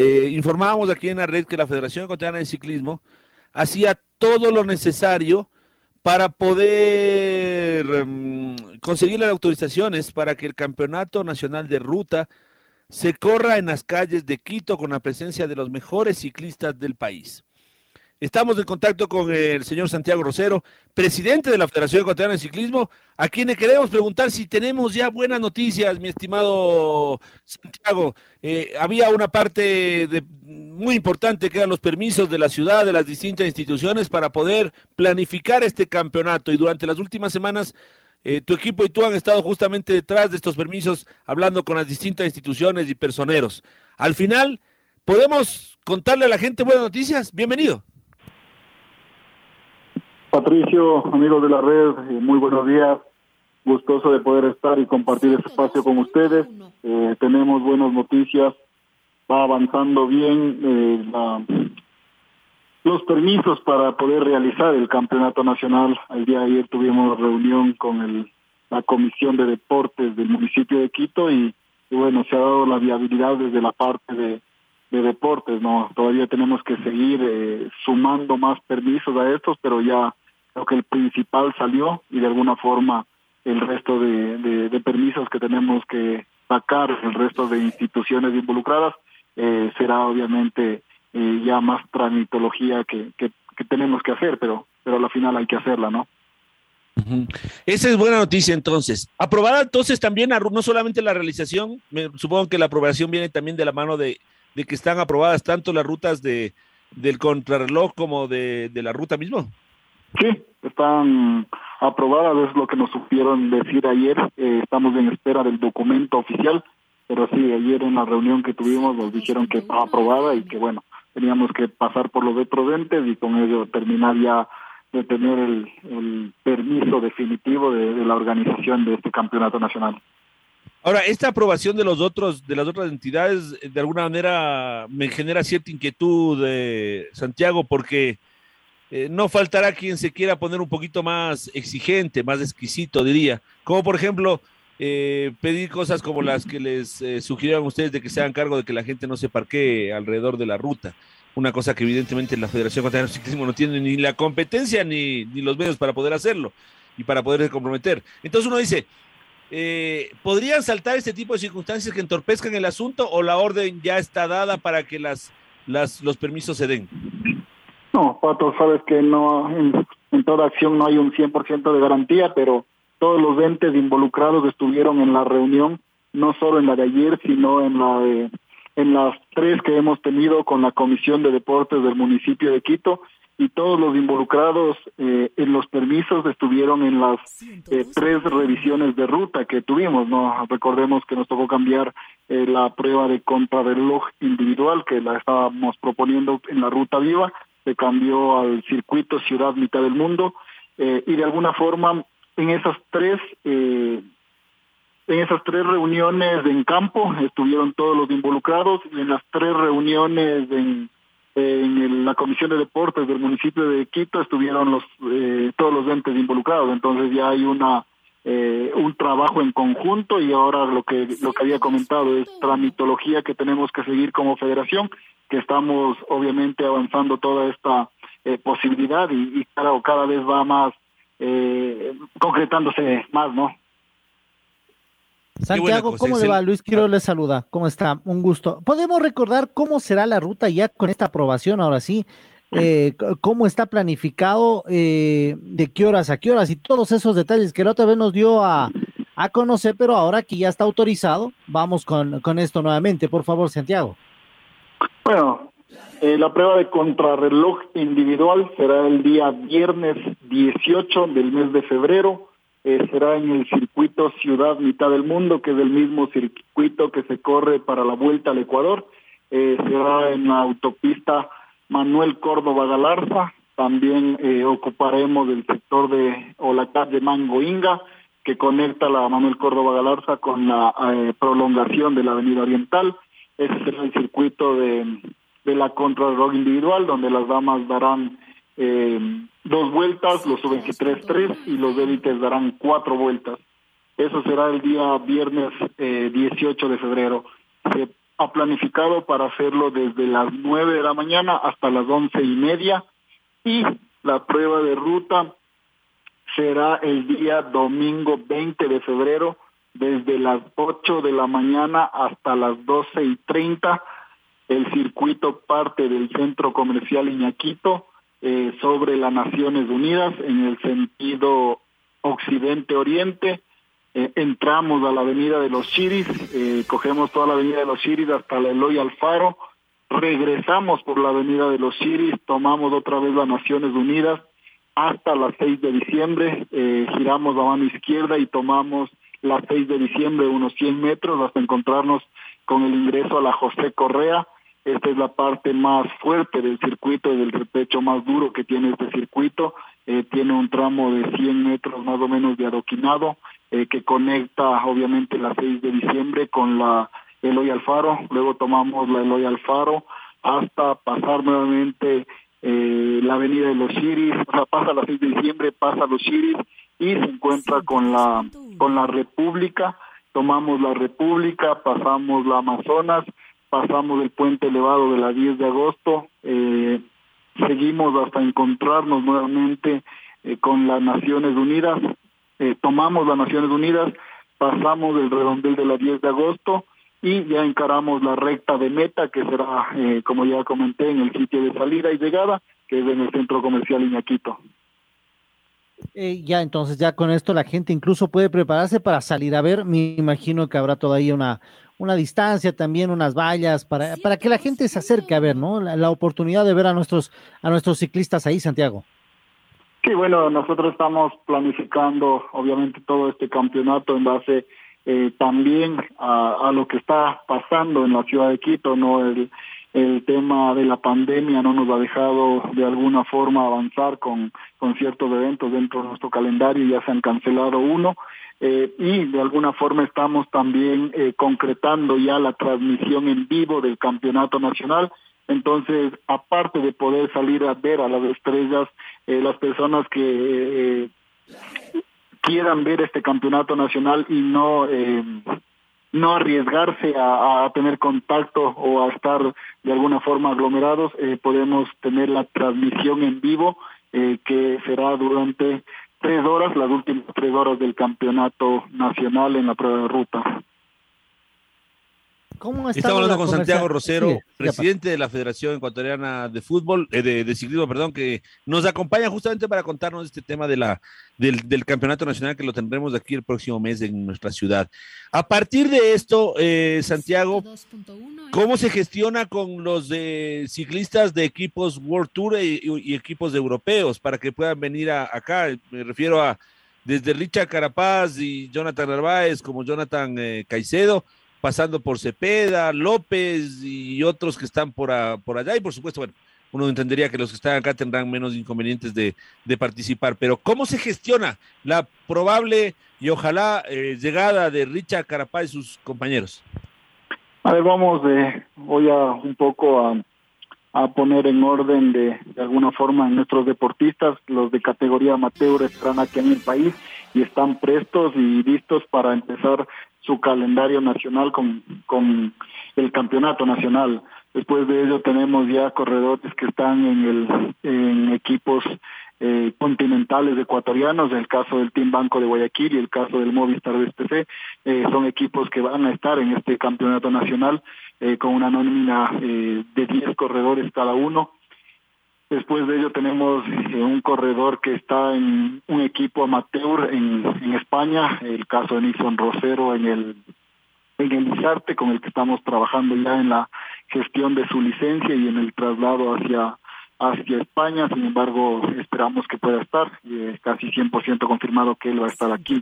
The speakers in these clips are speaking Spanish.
eh, informábamos aquí en la red que la Federación Ecuatoriana de Ciclismo hacía todo lo necesario para poder mm, conseguir las autorizaciones para que el Campeonato Nacional de Ruta se corra en las calles de Quito con la presencia de los mejores ciclistas del país. Estamos en contacto con el señor Santiago Rosero, presidente de la Federación Ecuatoriana de Ciclismo, a quien le queremos preguntar si tenemos ya buenas noticias, mi estimado Santiago. Eh, había una parte muy importante que eran los permisos de la ciudad, de las distintas instituciones para poder planificar este campeonato y durante las últimas semanas eh, tu equipo y tú han estado justamente detrás de estos permisos, hablando con las distintas instituciones y personeros. Al final, ¿podemos contarle a la gente buenas noticias? Bienvenido. Patricio, amigos de la red, eh, muy buenos días. Gustoso de poder estar y compartir este espacio con ustedes. Eh, tenemos buenas noticias. Va avanzando bien eh, los permisos para poder realizar el campeonato nacional. El día de ayer tuvimos reunión con el, la Comisión de Deportes del municipio de Quito y, bueno, se ha dado la viabilidad desde la parte de, de deportes, ¿no? Todavía tenemos que seguir sumando más permisos a estos, pero ya que el principal salió y de alguna forma el resto de, permisos que tenemos que sacar, el resto de instituciones involucradas, eh, será obviamente eh, ya más tramitología que, que, tenemos que hacer, pero, pero a la final hay que hacerla, ¿no? Esa es buena noticia entonces. Aprobada entonces también no solamente la realización, me, supongo que la aprobación viene también de la mano de, de que están aprobadas tanto las rutas de del contrarreloj como de, de la ruta mismo. Sí, están aprobadas, es lo que nos supieron decir ayer. Eh, estamos en espera del documento oficial, pero sí, ayer en la reunión que tuvimos nos dijeron que estaba aprobada y que bueno, teníamos que pasar por los de prudentes y con ello terminar ya de tener el, permiso definitivo de, de, la organización de este campeonato nacional. Ahora, esta aprobación de los otros, de las otras entidades, de alguna manera me genera cierta inquietud, de Santiago, porque eh, no faltará quien se quiera poner un poquito más exigente, más exquisito, diría. Como por ejemplo, eh, pedir cosas como las que les eh, sugirieron ustedes de que se hagan cargo de que la gente no se parquee alrededor de la ruta. Una cosa que evidentemente la Federación Ecuatoriana de Ciclismo no tiene ni la competencia ni, ni, los medios para poder hacerlo y para poderse comprometer. Entonces uno dice, ¿podrían saltar este tipo de circunstancias que entorpezcan el asunto o la orden ya está dada para que las, las, los permisos se den? No, Pato, sabes que no en, toda acción no hay un 100% de garantía, pero todos los entes involucrados estuvieron en la reunión, no solo en la de ayer, sino en la de en las tres que hemos tenido con la Comisión de Deportes del municipio de Quito y todos los involucrados eh, en los permisos estuvieron en las eh, tres revisiones de ruta que tuvimos. No recordemos que nos tocó cambiar eh, la prueba de contrarreloj individual que la estábamos proponiendo en la ruta viva se cambió al circuito Ciudad Mitad del Mundo eh, y de alguna forma en esas tres eh, en esas tres reuniones en campo estuvieron todos los involucrados en las tres reuniones en, en la comisión de deportes del municipio de Quito estuvieron los eh, todos los entes involucrados. Entonces ya hay una un trabajo en conjunto y ahora lo que lo que había comentado es tramitología que tenemos que seguir como federación que estamos obviamente avanzando toda esta eh, posibilidad y, y, cada, cada vez va más eh, concretándose más, ¿no? Santiago, ¿cómo le va? Luis Quiero le saluda. ¿Cómo está? Un gusto. ¿Podemos recordar cómo será la ruta ya con esta aprobación? Ahora sí, eh, cómo está planificado, eh, de qué horas a qué horas y todos esos detalles que la otra vez nos dio a, a conocer, pero ahora que ya está autorizado, vamos con, con esto nuevamente. Por favor, Santiago. Bueno, eh, la prueba de contrarreloj individual será el día viernes 18 del mes de febrero. Eh, será en el circuito Ciudad Mitad del Mundo, que es el mismo circuito que se corre para la vuelta al Ecuador. Eh, será en la autopista Manuel Córdoba Galarza. También ocuparemos el sector de o la calle Mango Inga, que conecta la Manuel Córdoba Galarza con la prolongación de la Avenida Oriental. Ese será el circuito de, de la contrarreloj individual, donde las damas darán eh, dos vueltas, los sub-23 tres y los élites darán cuatro vueltas. Eso será el día viernes eh, 18 de febrero. Se ha planificado para hacerlo desde las 9 de la mañana hasta las once y media y la prueba de ruta será el día domingo 20 de febrero desde las 8 de la mañana hasta las 12 y 30. El circuito parte del centro comercial Iñaquito eh, sobre las Naciones Unidas en el sentido occidente-oriente. Eh, entramos a la avenida de los Chiris, eh, cogemos toda la avenida de los Chiris hasta la Eloy Alfaro, regresamos por la avenida de los Chiris, tomamos otra vez las Naciones Unidas hasta las 6 de diciembre, giramos a mano izquierda y tomamos las 6 de diciembre unos 100 metros hasta encontrarnos con el ingreso a la José Correa. Esta es la parte más fuerte del circuito, del repecho más duro que tiene este circuito. Eh, tiene un tramo de 100 metros más o menos de adoquinado eh, que conecta obviamente la 6 de diciembre con la Eloy Alfaro. Luego tomamos la Eloy Alfaro hasta pasar nuevamente eh, la avenida de los Chiris, o sea, pasa la 6 de diciembre, pasa los Chiris y se encuentra con la con la República, tomamos la República, pasamos la Amazonas, pasamos el puente elevado de la 10 de agosto, eh, seguimos hasta encontrarnos nuevamente eh, con las Naciones Unidas, eh, tomamos las Naciones Unidas, pasamos el redondel de la 10 de agosto, y ya encaramos la recta de meta que será, como ya comenté, en el sitio de salida y llegada, que es en el centro comercial Iñaquito. Eh, ya, entonces ya con esto la gente incluso puede prepararse para salir a ver. Me imagino que habrá todavía una, una distancia, también unas vallas, para, para que la gente se acerque a ver, ¿no? La, la oportunidad de ver a nuestros, a nuestros ciclistas ahí, Santiago. Sí, bueno, nosotros estamos planificando, obviamente, todo este campeonato en base eh, también a, a, lo que está pasando en la ciudad de Quito, ¿no? El, el tema de la pandemia no nos ha dejado de alguna forma avanzar con, con ciertos eventos dentro de nuestro calendario, ya se han cancelado uno, eh, y de alguna forma estamos también eh, concretando ya la transmisión en vivo del campeonato nacional. Entonces, aparte de poder salir a ver a las estrellas, eh, las personas que quieran ver este campeonato nacional y no eh, no arriesgarse a, tener contacto o a estar de alguna forma aglomerados, eh, podemos tener la transmisión en vivo eh, que será durante tres horas, las últimas tres horas del campeonato nacional en la prueba de ruta. ¿Cómo Estamos hablando con Santiago Rosero, sí, presidente de la Federación Ecuatoriana de Fútbol, eh, de, de, ciclismo, perdón, que nos acompaña justamente para contarnos este tema de la, del, del, Campeonato Nacional que lo tendremos aquí el próximo mes en nuestra ciudad. A partir de esto, eh, Santiago, ¿cómo se gestiona con los de ciclistas de equipos World Tour y, y equipos europeos para que puedan venir a, acá? Me refiero a desde Richard Carapaz y Jonathan Narváez como Jonathan eh, Caicedo pasando por Cepeda, López y otros que están por, a, por allá. Y por supuesto, bueno, uno entendería que los que están acá tendrán menos inconvenientes de, de participar. Pero ¿cómo se gestiona la probable y ojalá eh, llegada de Richard Carapaz y sus compañeros? A ver, vamos de, voy a un poco a, a poner en orden de, alguna forma en nuestros deportistas, los de categoría amateur están aquí en el país y están prestos y listos para empezar su calendario nacional con, con el campeonato nacional. Después de ello tenemos ya corredores que están en, el, en equipos eh, continentales ecuatorianos, el caso del Team Banco de Guayaquil y el caso del Movistar de STC, eh, son equipos que van a estar en este campeonato nacional eh, con una nómina eh, de 10 corredores cada uno. Después de ello tenemos eh, un corredor que está en un equipo amateur en, España, el caso de Nixon Rosero en el en el con el que estamos trabajando ya en la gestión de su licencia y en el traslado hacia hacia España, sin embargo esperamos que pueda estar, es casi 100% confirmado que él va a estar aquí.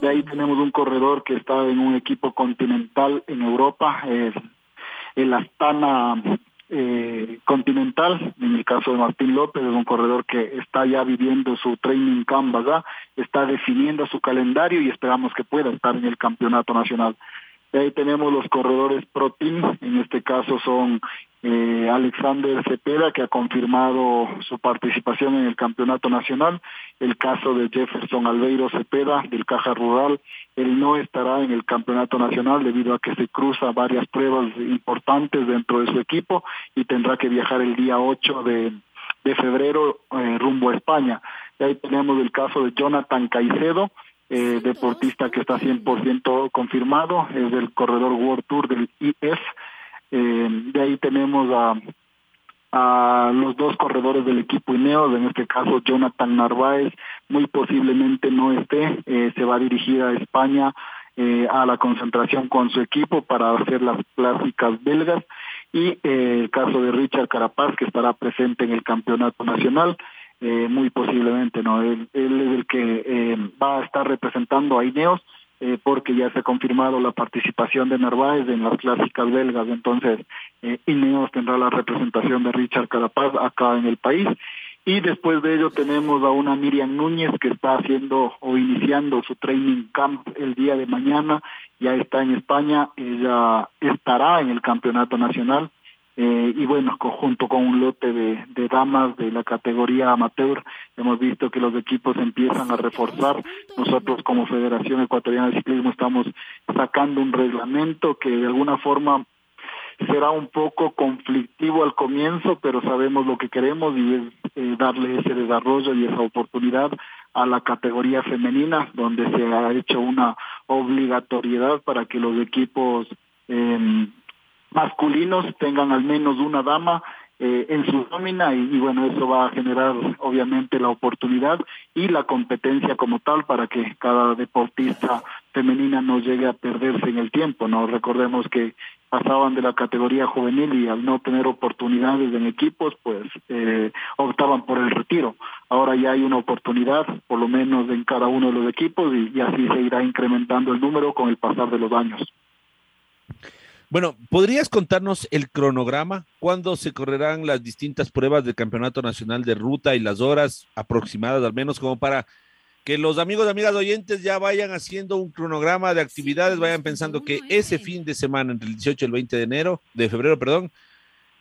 De ahí tenemos un corredor que está en un equipo continental en Europa, el, el Astana eh, Continental, en el caso de Martín López, es un corredor que está ya viviendo su training camp, ¿verdad? Está definiendo su calendario y esperamos que pueda estar en el campeonato nacional. De ahí tenemos los corredores Pro Team, en este caso son eh, Alexander Cepeda, que ha confirmado su participación en el campeonato nacional, el caso de Jefferson Albeiro Cepeda del Caja Rural, él no estará en el campeonato nacional debido a que se cruza varias pruebas importantes dentro de su equipo y tendrá que viajar el día 8 de, de febrero eh, rumbo a España. De ahí tenemos el caso de Jonathan Caicedo, eh, deportista que está 100% confirmado, es del corredor World Tour del IF. Eh, de ahí tenemos a, a los dos corredores del equipo Ineos, en este caso Jonathan Narváez, muy posiblemente no esté, eh, se va a dirigir a España eh, a la concentración con su equipo para hacer las clásicas belgas. Y eh, el caso de Richard Carapaz que estará presente en el campeonato nacional eh, muy posiblemente, ¿no? Él, es el que eh, va a estar representando a Ineos eh, porque ya se ha confirmado la participación de Narváez en las clásicas belgas, entonces eh, Ineos tendrá la representación de Richard Carapaz acá en el país. Y después de ello tenemos a una Miriam Núñez que está haciendo o iniciando su training camp el día de mañana, ya está en España, ella estará en el campeonato nacional eh, y bueno, junto con un lote de, de, damas de la categoría amateur, hemos visto que los equipos empiezan a reforzar. Nosotros como Federación Ecuatoriana de Ciclismo estamos sacando un reglamento que de alguna forma será un poco conflictivo al comienzo, pero sabemos lo que queremos y es eh, darle ese desarrollo y esa oportunidad a la categoría femenina, donde se ha hecho una obligatoriedad para que los equipos eh, masculinos tengan al menos una dama eh, en su nómina y, bueno, eso va a generar obviamente la oportunidad y la competencia como tal para que cada deportista femenina no llegue a perderse en el tiempo, ¿no? Recordemos que pasaban de la categoría juvenil y al no tener oportunidades en equipos, pues eh, optaban por el retiro. Ahora ya hay una oportunidad, por lo menos en cada uno de los equipos y así se irá incrementando el número con el pasar de los años. Bueno, ¿podrías contarnos el cronograma? ¿Cuándo se correrán las distintas pruebas del Campeonato Nacional de Ruta y las horas aproximadas, al menos como para que los amigos amigas oyentes ya vayan haciendo un cronograma de actividades, vayan pensando que ese fin de semana, entre el 18 y el 20 de enero, de febrero, perdón,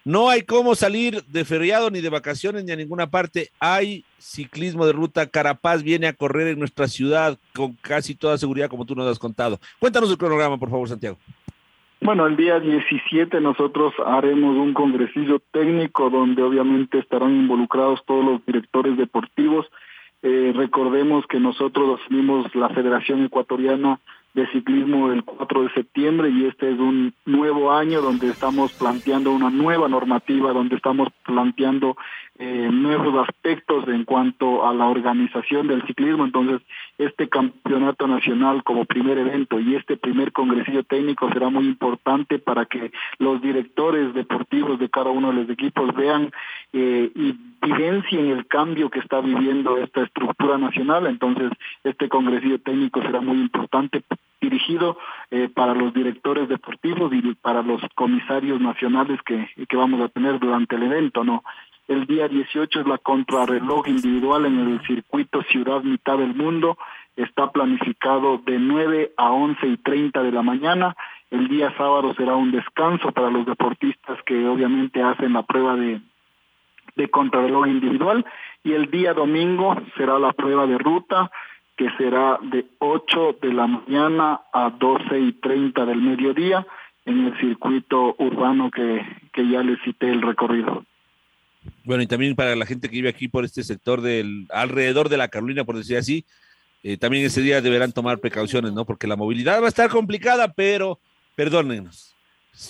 no hay cómo salir de feriado ni de vacaciones ni a ninguna parte. Hay ciclismo de ruta. Carapaz viene a correr en nuestra ciudad con casi toda seguridad, como tú nos has contado. Cuéntanos el cronograma, por favor, Santiago. Bueno, el día 17 nosotros haremos un congresillo técnico donde obviamente estarán involucrados todos los directores deportivos. Eh, recordemos que nosotros asumimos la Federación Ecuatoriana de Ciclismo el 4 de septiembre y este es un nuevo año donde estamos planteando una nueva normativa, donde estamos planteando eh, nuevos aspectos en cuanto a la organización del ciclismo. Entonces, este campeonato nacional como primer evento y este primer congresillo técnico será muy importante para que los directores deportivos de cada uno de los equipos vean eh, y vivencien el cambio que está viviendo esta estructura nacional. Entonces, este congresillo técnico será muy importante dirigido eh, para los directores deportivos y para los comisarios nacionales que, que vamos a tener durante el evento, ¿no? El día 18 es la contrarreloj individual en el circuito Ciudad Mitad del Mundo. Está planificado de 9 a 11 y 30 de la mañana. El día sábado será un descanso para los deportistas que obviamente hacen la prueba de, contrarreloj individual. Y el día domingo será la prueba de ruta que será de 8 de la mañana a 12 y 30 del mediodía en el circuito urbano que, que ya les cité el recorrido. Bueno, y también para la gente que vive aquí por este sector del alrededor de la Carolina, por decir así, eh, también ese día deberán tomar precauciones, ¿no? Porque la movilidad va a estar complicada, pero perdónenos,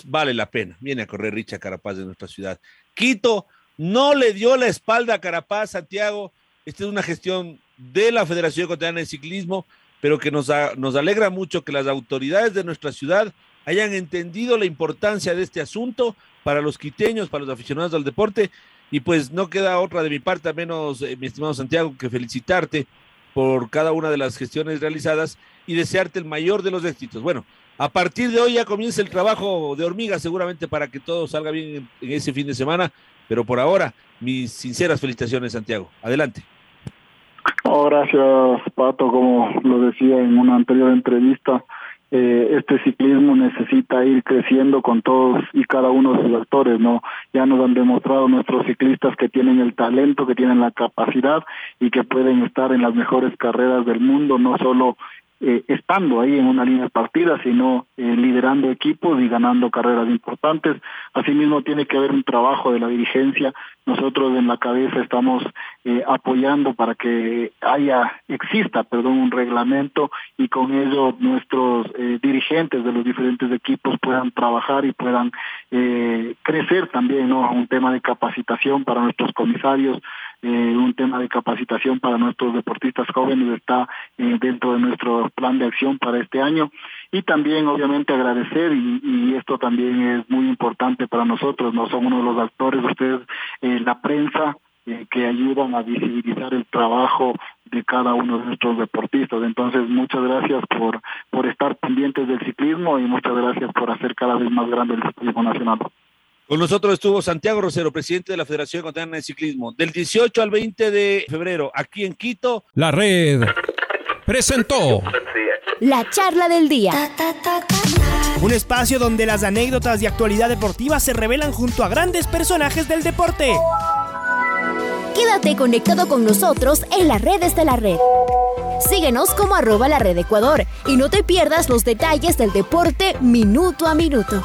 vale la pena. Viene a correr Richa Carapaz de nuestra ciudad. Quito, no le dio la espalda a Carapaz, Santiago. Esta es una gestión de la Federación Ecuatoriana de Ciclismo, pero que nos, nos alegra mucho que las autoridades de nuestra ciudad hayan entendido la importancia de este asunto para los quiteños, para los aficionados del deporte. Y pues no queda otra de mi parte, a menos, eh, mi estimado Santiago, que felicitarte por cada una de las gestiones realizadas y desearte el mayor de los éxitos. Bueno, a partir de hoy ya comienza el trabajo de hormiga seguramente para que todo salga bien en, ese fin de semana, pero por ahora mis sinceras felicitaciones Santiago. Adelante. Oh, gracias Pato, como lo decía en una anterior entrevista, eh, este ciclismo necesita ir creciendo con todos y cada uno de sus actores, ¿no? Ya nos han demostrado nuestros ciclistas que tienen el talento, que tienen la capacidad y que pueden estar en las mejores carreras del mundo, no solo eh, estando ahí en una línea de partida, sino eh, liderando equipos y ganando carreras importantes. Asimismo, tiene que haber un trabajo de la dirigencia. Nosotros en la cabeza estamos eh, apoyando para que haya, exista, perdón, un reglamento y con ello nuestros dirigentes de los diferentes equipos puedan trabajar y puedan crecer también, ¿no? Un tema de capacitación para nuestros comisarios, eh, un tema de capacitación para nuestros deportistas jóvenes está eh, dentro de nuestro plan de acción para este año y también obviamente agradecer y, esto también es muy importante para nosotros, no son uno de los actores, ustedes, eh, la prensa que ayudan a visibilizar el trabajo de cada uno de nuestros deportistas. Entonces, muchas gracias por, por estar pendientes del ciclismo y muchas gracias por hacer cada vez más grande el ciclismo nacional. Con nosotros estuvo Santiago Rosero, presidente de la Federación Ecuatoriana de Ciclismo. Del 18 al 20 de febrero, aquí en Quito. La red presentó la charla del día. Un espacio donde las anécdotas de actualidad deportiva se revelan junto a grandes personajes del deporte. Quédate conectado con nosotros en las redes de la red. Síguenos como arroba la red Ecuador y no te pierdas los detalles del deporte minuto a minuto.